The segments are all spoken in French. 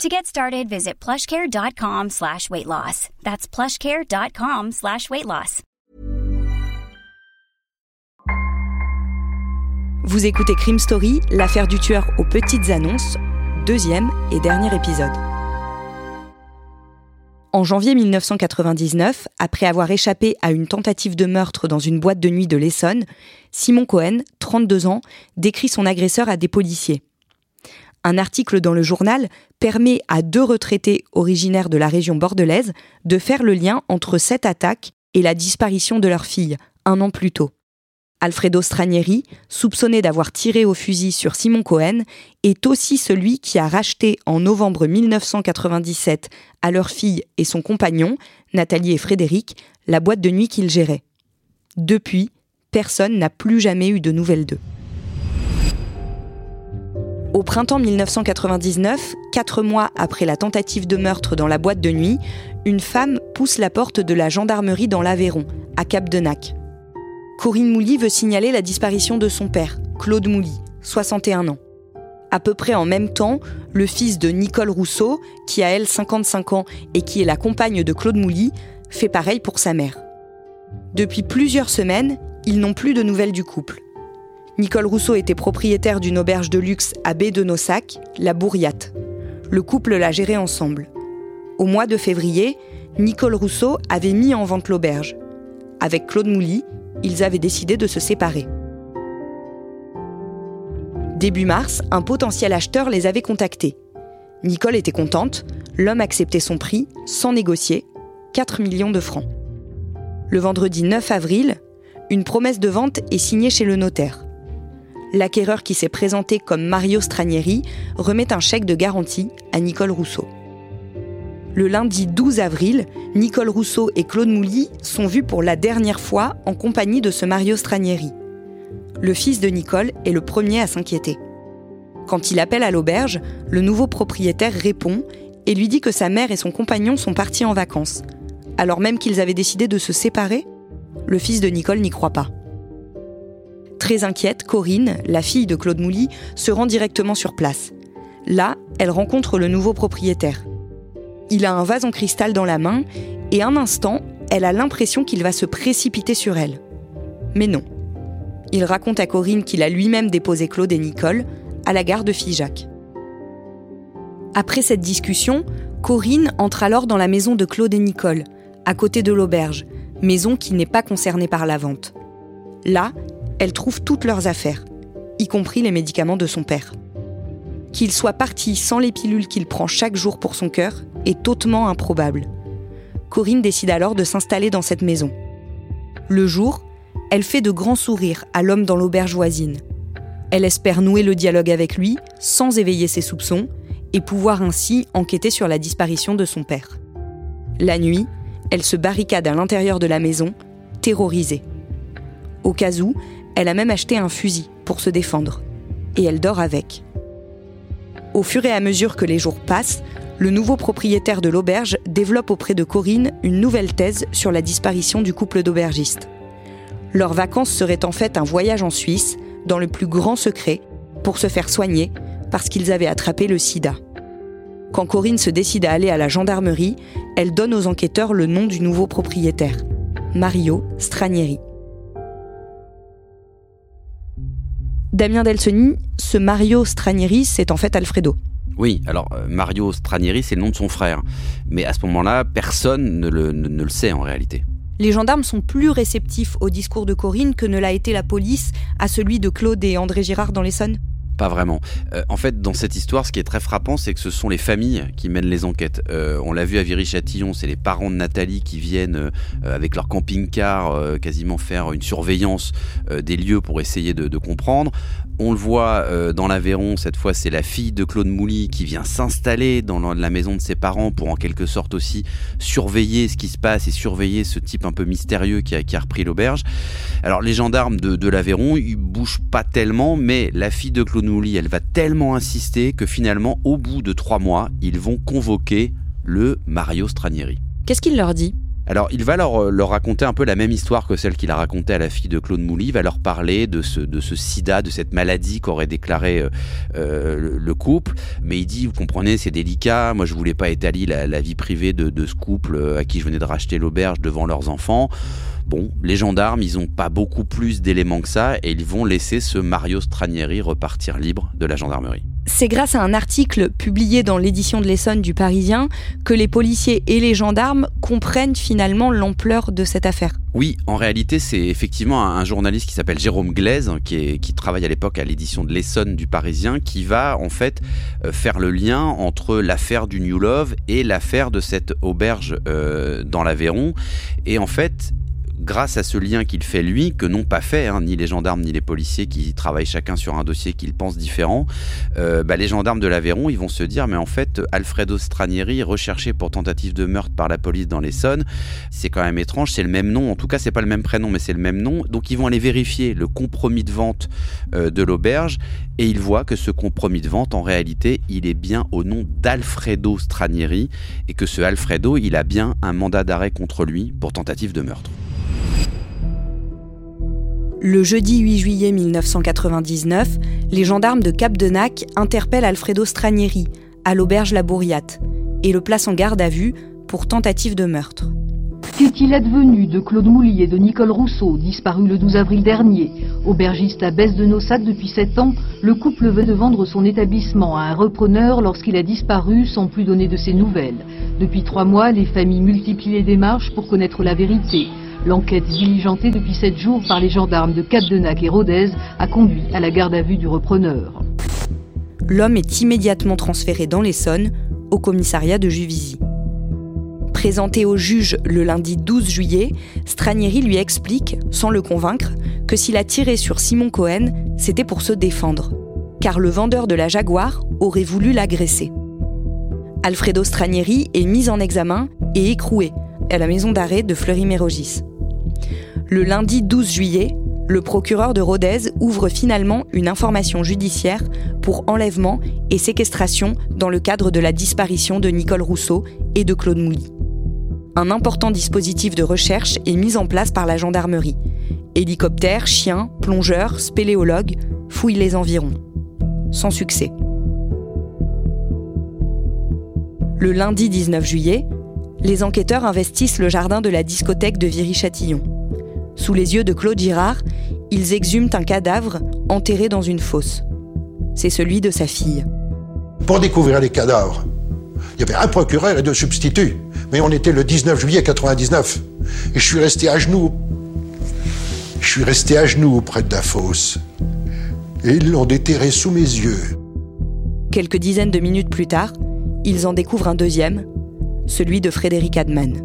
To get started, visit plushcare.com slash weight loss. That's plushcare.com slash weight loss. Vous écoutez Crime Story, l'affaire du tueur aux petites annonces, deuxième et dernier épisode. En janvier 1999, après avoir échappé à une tentative de meurtre dans une boîte de nuit de l'Essonne, Simon Cohen, 32 ans, décrit son agresseur à des policiers. Un article dans le journal permet à deux retraités originaires de la région bordelaise de faire le lien entre cette attaque et la disparition de leur fille, un an plus tôt. Alfredo Stranieri, soupçonné d'avoir tiré au fusil sur Simon Cohen, est aussi celui qui a racheté en novembre 1997 à leur fille et son compagnon, Nathalie et Frédéric, la boîte de nuit qu'ils géraient. Depuis, personne n'a plus jamais eu de nouvelles d'eux. Au printemps 1999, quatre mois après la tentative de meurtre dans la boîte de nuit, une femme pousse la porte de la gendarmerie dans l'Aveyron, à Cap de Nac. Corinne Mouly veut signaler la disparition de son père, Claude Mouly, 61 ans. À peu près en même temps, le fils de Nicole Rousseau, qui a elle 55 ans et qui est la compagne de Claude Mouly, fait pareil pour sa mère. Depuis plusieurs semaines, ils n'ont plus de nouvelles du couple. Nicole Rousseau était propriétaire d'une auberge de luxe à baie de Nossac, la Bourriate. Le couple l'a gérée ensemble. Au mois de février, Nicole Rousseau avait mis en vente l'auberge. Avec Claude Mouly, ils avaient décidé de se séparer. Début mars, un potentiel acheteur les avait contactés. Nicole était contente, l'homme acceptait son prix, sans négocier, 4 millions de francs. Le vendredi 9 avril, une promesse de vente est signée chez le notaire l'acquéreur qui s'est présenté comme Mario Stranieri remet un chèque de garantie à Nicole Rousseau. Le lundi 12 avril, Nicole Rousseau et Claude Mouly sont vus pour la dernière fois en compagnie de ce Mario Stranieri. Le fils de Nicole est le premier à s'inquiéter. Quand il appelle à l'auberge, le nouveau propriétaire répond et lui dit que sa mère et son compagnon sont partis en vacances. Alors même qu'ils avaient décidé de se séparer, le fils de Nicole n'y croit pas. Très inquiète, Corinne, la fille de Claude Mouly, se rend directement sur place. Là, elle rencontre le nouveau propriétaire. Il a un vase en cristal dans la main et un instant, elle a l'impression qu'il va se précipiter sur elle. Mais non. Il raconte à Corinne qu'il a lui-même déposé Claude et Nicole à la gare de Figeac. Après cette discussion, Corinne entre alors dans la maison de Claude et Nicole, à côté de l'auberge, maison qui n'est pas concernée par la vente. Là, elle trouve toutes leurs affaires, y compris les médicaments de son père. Qu'il soit parti sans les pilules qu'il prend chaque jour pour son cœur est hautement improbable. Corinne décide alors de s'installer dans cette maison. Le jour, elle fait de grands sourires à l'homme dans l'auberge voisine. Elle espère nouer le dialogue avec lui sans éveiller ses soupçons et pouvoir ainsi enquêter sur la disparition de son père. La nuit, elle se barricade à l'intérieur de la maison, terrorisée. Au cas où, elle a même acheté un fusil pour se défendre. Et elle dort avec. Au fur et à mesure que les jours passent, le nouveau propriétaire de l'auberge développe auprès de Corinne une nouvelle thèse sur la disparition du couple d'aubergistes. Leurs vacances seraient en fait un voyage en Suisse, dans le plus grand secret, pour se faire soigner, parce qu'ils avaient attrapé le sida. Quand Corinne se décide à aller à la gendarmerie, elle donne aux enquêteurs le nom du nouveau propriétaire, Mario Stranieri. Damien Delsoni, ce Mario Stranieri, c'est en fait Alfredo. Oui, alors euh, Mario Stranieri, c'est le nom de son frère. Mais à ce moment-là, personne ne le, ne le sait en réalité. Les gendarmes sont plus réceptifs au discours de Corinne que ne l'a été la police à celui de Claude et André Girard dans l'Essonne pas vraiment. Euh, en fait, dans cette histoire, ce qui est très frappant, c'est que ce sont les familles qui mènent les enquêtes. Euh, on l'a vu à Viry-Châtillon, c'est les parents de Nathalie qui viennent euh, avec leur camping-car quasiment faire une surveillance des lieux pour essayer de, comprendre. On le voit euh, dans l'Aveyron, cette fois c'est la fille de Claude Mouly qui vient s'installer dans la maison de ses parents pour en quelque sorte aussi surveiller ce qui se passe et surveiller ce type un peu mystérieux qui a, repris l'auberge. Alors les gendarmes de, l'Aveyron, ils bougent pas tellement, mais la fille de Claude Mouly, elle va tellement insister que finalement, au bout de trois mois, ils vont convoquer le Mario Stranieri. Qu'est-ce qu'il leur dit? Alors, il va leur, leur, raconter un peu la même histoire que celle qu'il a racontée à la fille de Claude Mouly. Il va leur parler de ce, de ce sida, de cette maladie qu'aurait déclaré euh, euh, le, couple. Mais il dit, vous comprenez, c'est délicat. Moi, je voulais pas étaler la, vie privée de, ce couple euh, à qui je venais de racheter l'auberge devant leurs enfants. Bon, les gendarmes, ils n'ont pas beaucoup plus d'éléments que ça et ils vont laisser ce Mario Stranieri repartir libre de la gendarmerie. C'est grâce à un article publié dans l'édition de l'Essonne du Parisien que les policiers et les gendarmes comprennent finalement l'ampleur de cette affaire. Oui, en réalité, c'est effectivement un journaliste qui s'appelle Jérôme Glaise, qui, qui travaille à l'époque à l'édition de l'Essonne du Parisien, qui va en fait euh, faire le lien entre l'affaire du New Love et l'affaire de cette auberge euh, dans l'Aveyron. Et en fait, grâce à ce lien qu'il fait lui, que n'ont pas fait hein, ni les gendarmes ni les policiers qui travaillent chacun sur un dossier qu'ils pensent différent, euh, bah, les gendarmes de l'Aveyron, ils vont se dire, mais en fait, Alfredo Stranieri, recherché pour tentative de meurtre par la police dans l'Essonne, c'est quand même étrange, c'est le même nom, en tout cas, c'est pas le même prénom, mais c'est le même nom. Donc, ils vont aller vérifier le compromis de vente euh, de l'auberge et ils voient que ce compromis de vente, en réalité, il est bien au nom d'Alfredo Stranieri et que ce Alfredo, il a bien un mandat d'arrêt contre lui pour tentative de meurtre. Le jeudi 8 juillet 1999, les gendarmes de Cap-de-Nac interpellent Alfredo Stranieri à l'auberge La Bourriate et le placent en garde à vue pour tentative de meurtre. Qu'est-il advenu de Claude Mouly et de Nicole Rousseau, disparus le 12 avril dernier? Aubergiste à Baisse de Nossac depuis 7 ans, le couple veut de vendre son établissement à un repreneur lorsqu'il a disparu sans plus donner de ses nouvelles. Depuis trois mois, les familles multiplient les démarches pour connaître la vérité. L'enquête diligentée depuis sept jours par les gendarmes de Cap-de-Nac et Rodez a conduit à la garde à vue du repreneur. L'homme est immédiatement transféré dans l'Essonne, au commissariat de Juvisy. Présenté au juge le lundi 12 juillet, Stranieri lui explique, sans le convaincre, que s'il a tiré sur Simon Cohen, c'était pour se défendre, car le vendeur de la Jaguar aurait voulu l'agresser. Alfredo Stranieri est mis en examen et écroué à la maison d'arrêt de Fleury-Mérogis. Le lundi 12 juillet, le procureur de Rodez ouvre finalement une information judiciaire pour enlèvement et séquestration dans le cadre de la disparition de Nicole Rousseau et de Claude Mouly. Un important dispositif de recherche est mis en place par la gendarmerie. Hélicoptères, chiens, plongeurs, spéléologues fouillent les environs. Sans succès. Le lundi 19 juillet, les enquêteurs investissent le jardin de la discothèque de Viry-Châtillon. Sous les yeux de Claude Girard, ils exhument un cadavre enterré dans une fosse. C'est celui de sa fille. Pour découvrir les cadavres, il y avait un procureur et deux substituts. Mais on était le 19 juillet 99. Et je suis resté à genoux. Je suis resté à genoux près de la fosse. Et ils l'ont déterré sous mes yeux. Quelques dizaines de minutes plus tard, ils en découvrent un deuxième, celui de Frédéric Adman.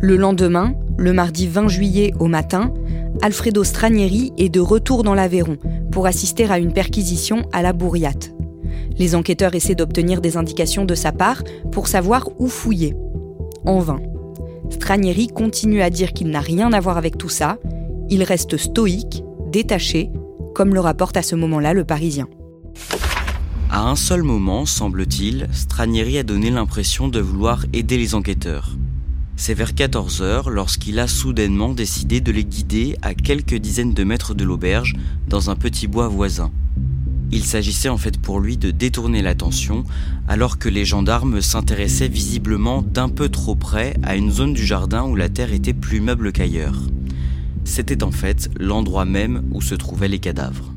Le lendemain, le mardi 20 juillet au matin, Alfredo Stranieri est de retour dans l'Aveyron pour assister à une perquisition à la Bourriate. Les enquêteurs essaient d'obtenir des indications de sa part pour savoir où fouiller. En vain. Stranieri continue à dire qu'il n'a rien à voir avec tout ça. Il reste stoïque, détaché, comme le rapporte à ce moment-là le Parisien. À un seul moment, semble-t-il, Stranieri a donné l'impression de vouloir aider les enquêteurs. C'est vers 14 heures lorsqu'il a soudainement décidé de les guider à quelques dizaines de mètres de l'auberge dans un petit bois voisin. Il s'agissait en fait pour lui de détourner l'attention alors que les gendarmes s'intéressaient visiblement d'un peu trop près à une zone du jardin où la terre était plus meuble qu'ailleurs. C'était en fait l'endroit même où se trouvaient les cadavres.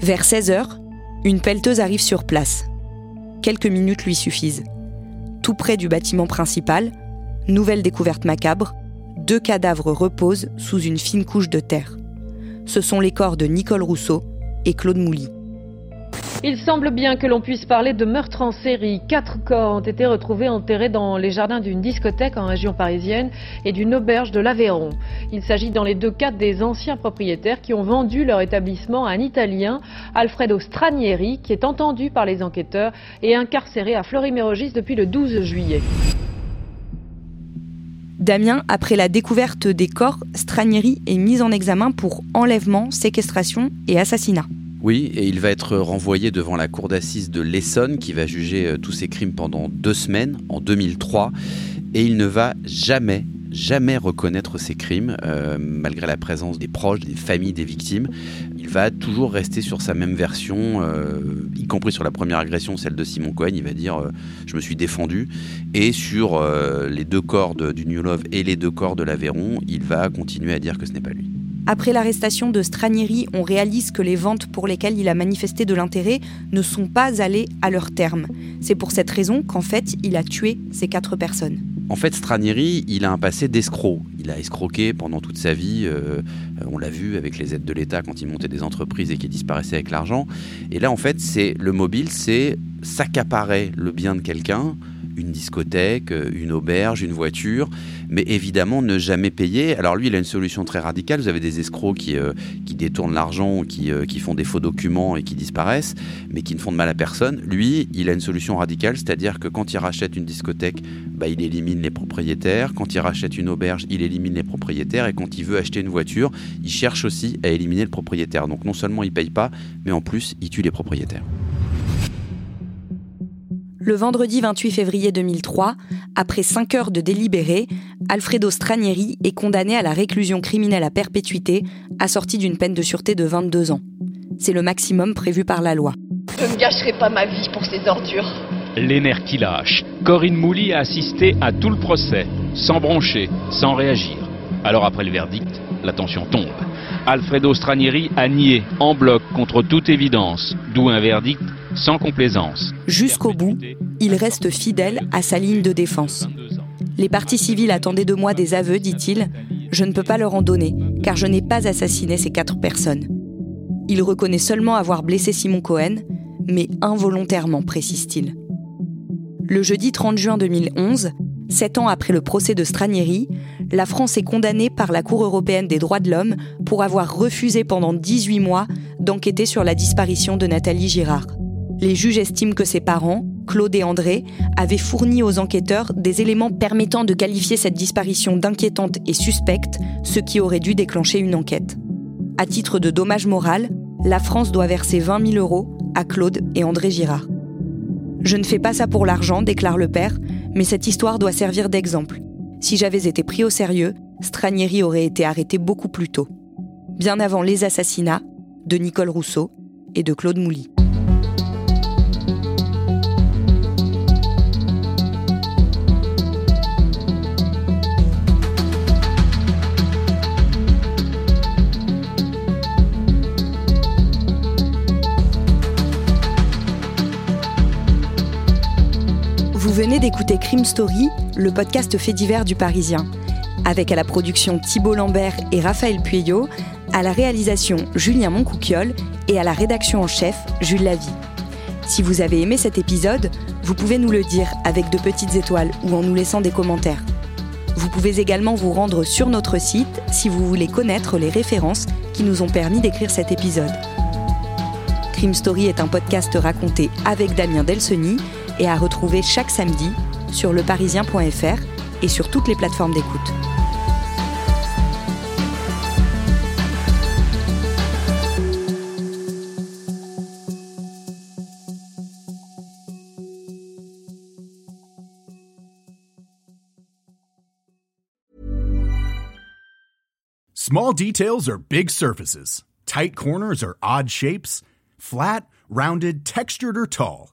Vers 16 heures, une pelleteuse arrive sur place. Quelques minutes lui suffisent tout près du bâtiment principal, nouvelle découverte macabre, deux cadavres reposent sous une fine couche de terre. Ce sont les corps de Nicole Rousseau et Claude Mouly. Il semble bien que l'on puisse parler de meurtre en série. Quatre corps ont été retrouvés enterrés dans les jardins d'une discothèque en région parisienne et d'une auberge de l'Aveyron. Il s'agit dans les deux cas des anciens propriétaires qui ont vendu leur établissement à un Italien, Alfredo Stranieri, qui est entendu par les enquêteurs et incarcéré à Fleury-Mérogis depuis le 12 juillet. Damien, après la découverte des corps, Stranieri est mis en examen pour enlèvement, séquestration et assassinat. Oui, et il va être renvoyé devant la cour d'assises de l'Essonne qui va juger euh, tous ces crimes pendant deux semaines en 2003 et il ne va jamais jamais reconnaître ces crimes, euh, malgré la présence des proches, des familles des victimes. Il va toujours rester sur sa même version, euh, y compris sur la première agression, celle de Simon Cohen. Il va dire Je me suis défendu. Et sur les deux corps du New Love et les deux corps de l'Aveyron, il va continuer à dire que ce n'est pas lui. Après l'arrestation de Stranieri, on réalise que les ventes pour lesquelles il a manifesté de l'intérêt ne sont pas allées à leur terme. C'est pour cette raison qu'en fait, il a tué ces quatre personnes. En fait, Stranieri, il a un passé d'escroc. Il a escroqué pendant toute sa vie. Euh, on l'a vu avec les aides de l'État quand il montait des entreprises et qu'il disparaissait avec l'argent. Et là, en fait, c'est le mobile, c'est s'accaparer le bien de quelqu'un une discothèque, une auberge, une voiture, mais évidemment ne jamais payer. Alors lui, il a une solution très radicale. Vous avez des escrocs qui, euh, qui détournent l'argent, qui, euh, qui font des faux documents et qui disparaissent, mais qui ne font de mal à personne. Lui, il a une solution radicale, c'est-à-dire que quand il rachète une discothèque, bah, il élimine les propriétaires. Quand il rachète une auberge, il élimine les propriétaires. Et quand il veut acheter une voiture, il cherche aussi à éliminer le propriétaire. Donc non seulement il paye pas, mais en plus, il tue les propriétaires. Le vendredi 28 février 2003, après 5 heures de délibéré, Alfredo Stranieri est condamné à la réclusion criminelle à perpétuité, assorti d'une peine de sûreté de 22 ans. C'est le maximum prévu par la loi. Je ne gâcherai pas ma vie pour ces ordures. Les nerfs qui lâchent. Corinne Mouly a assisté à tout le procès, sans broncher, sans réagir. Alors après le verdict, la tension tombe. Alfredo Stranieri a nié en bloc contre toute évidence, d'où un verdict sans complaisance. Jusqu'au bout, il reste fidèle à sa ligne de défense. Les partis civils attendaient de moi des aveux, dit-il. Je ne peux pas leur en donner, car je n'ai pas assassiné ces quatre personnes. Il reconnaît seulement avoir blessé Simon Cohen, mais involontairement, précise-t-il. Le jeudi 30 juin 2011, sept ans après le procès de Stranieri, la France est condamnée par la Cour européenne des droits de l'homme pour avoir refusé pendant 18 mois d'enquêter sur la disparition de Nathalie Girard. Les juges estiment que ses parents, Claude et André, avaient fourni aux enquêteurs des éléments permettant de qualifier cette disparition d'inquiétante et suspecte, ce qui aurait dû déclencher une enquête. À titre de dommage moral, la France doit verser 20 000 euros à Claude et André Girard. Je ne fais pas ça pour l'argent, déclare le père, mais cette histoire doit servir d'exemple. Si j'avais été pris au sérieux, Stranieri aurait été arrêté beaucoup plus tôt. Bien avant les assassinats de Nicole Rousseau et de Claude Mouly. Venez d'écouter Crime Story, le podcast fait divers du Parisien, avec à la production Thibault Lambert et Raphaël Pueyo, à la réalisation Julien Moncouquiole et à la rédaction en chef Jules Lavie. Si vous avez aimé cet épisode, vous pouvez nous le dire avec de petites étoiles ou en nous laissant des commentaires. Vous pouvez également vous rendre sur notre site si vous voulez connaître les références qui nous ont permis d'écrire cet épisode. Crime Story est un podcast raconté avec Damien Delseny et à retrouver chaque samedi sur leparisien.fr et sur toutes les plateformes d'écoute. Small details are big surfaces. Tight corners are odd shapes. Flat, rounded, textured, or tall.